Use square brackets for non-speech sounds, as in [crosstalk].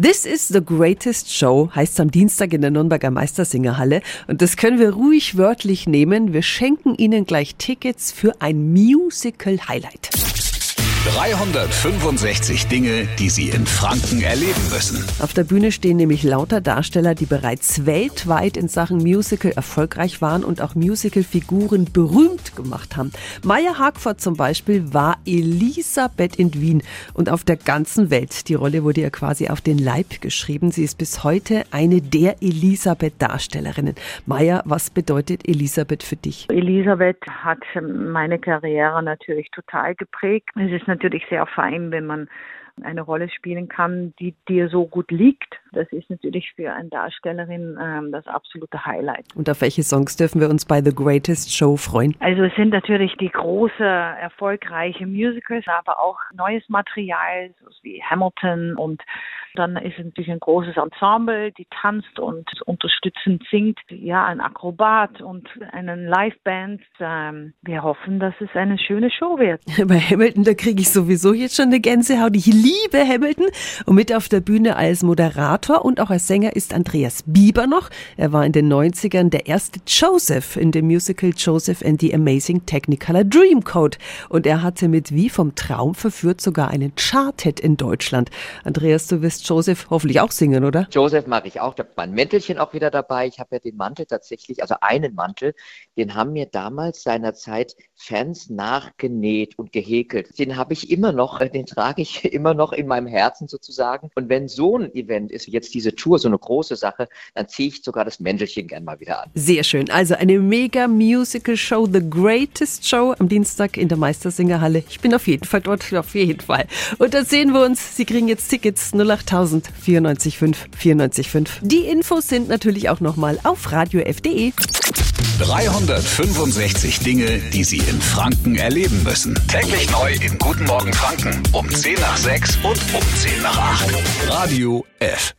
This is the greatest show heißt am Dienstag in der Nürnberger Meistersingerhalle und das können wir ruhig wörtlich nehmen. Wir schenken Ihnen gleich Tickets für ein Musical Highlight. 365 Dinge, die Sie in Franken erleben müssen. Auf der Bühne stehen nämlich lauter Darsteller, die bereits weltweit in Sachen Musical erfolgreich waren und auch Musicalfiguren berühmt gemacht haben. Maya Hagford zum Beispiel war Elisabeth in Wien und auf der ganzen Welt. Die Rolle wurde ihr quasi auf den Leib geschrieben. Sie ist bis heute eine der Elisabeth-Darstellerinnen. Maya, was bedeutet Elisabeth für dich? Elisabeth hat meine Karriere natürlich total geprägt. Es ist natürlich sehr fein, wenn man eine Rolle spielen kann, die dir so gut liegt. Das ist natürlich für eine Darstellerin ähm, das absolute Highlight. Und auf welche Songs dürfen wir uns bei The Greatest Show freuen? Also es sind natürlich die große, erfolgreiche Musicals, aber auch neues Material, so wie Hamilton und dann ist es natürlich ein großes Ensemble, die tanzt und unterstützend singt. Ja, ein Akrobat und eine Liveband. Ähm, wir hoffen, dass es eine schöne Show wird. [laughs] Bei Hamilton, da kriege ich sowieso jetzt schon eine Gänsehaut. Ich liebe Hamilton. Und mit auf der Bühne als Moderator und auch als Sänger ist Andreas Bieber noch. Er war in den 90ern der erste Joseph in dem Musical Joseph and the Amazing Technicolor Dreamcoat. Und er hatte mit Wie vom Traum verführt sogar einen Charted in Deutschland. Andreas, du wirst Joseph hoffentlich auch singen, oder? Joseph mag ich auch. Ich habe mein Mäntelchen auch wieder dabei. Ich habe ja den Mantel tatsächlich, also einen Mantel, den haben mir damals seinerzeit Fans nachgenäht und gehäkelt. Den habe ich immer noch, äh, den trage ich [laughs] immer noch in meinem Herzen sozusagen. Und wenn so ein Event ist, jetzt diese Tour, so eine große Sache, dann ziehe ich sogar das Mäntelchen gern mal wieder an. Sehr schön. Also eine mega Musical Show, The Greatest Show am Dienstag in der Meistersingerhalle. Ich bin auf jeden Fall dort, auf jeden Fall. Und da sehen wir uns. Sie kriegen jetzt Tickets 08000 94.5 94.5. Die Infos sind natürlich auch nochmal auf radiof.de. 365 Dinge, die Sie in Franken erleben müssen. Täglich neu in Guten Morgen Franken um 10 nach 6 und um 10 nach 8. Radio F.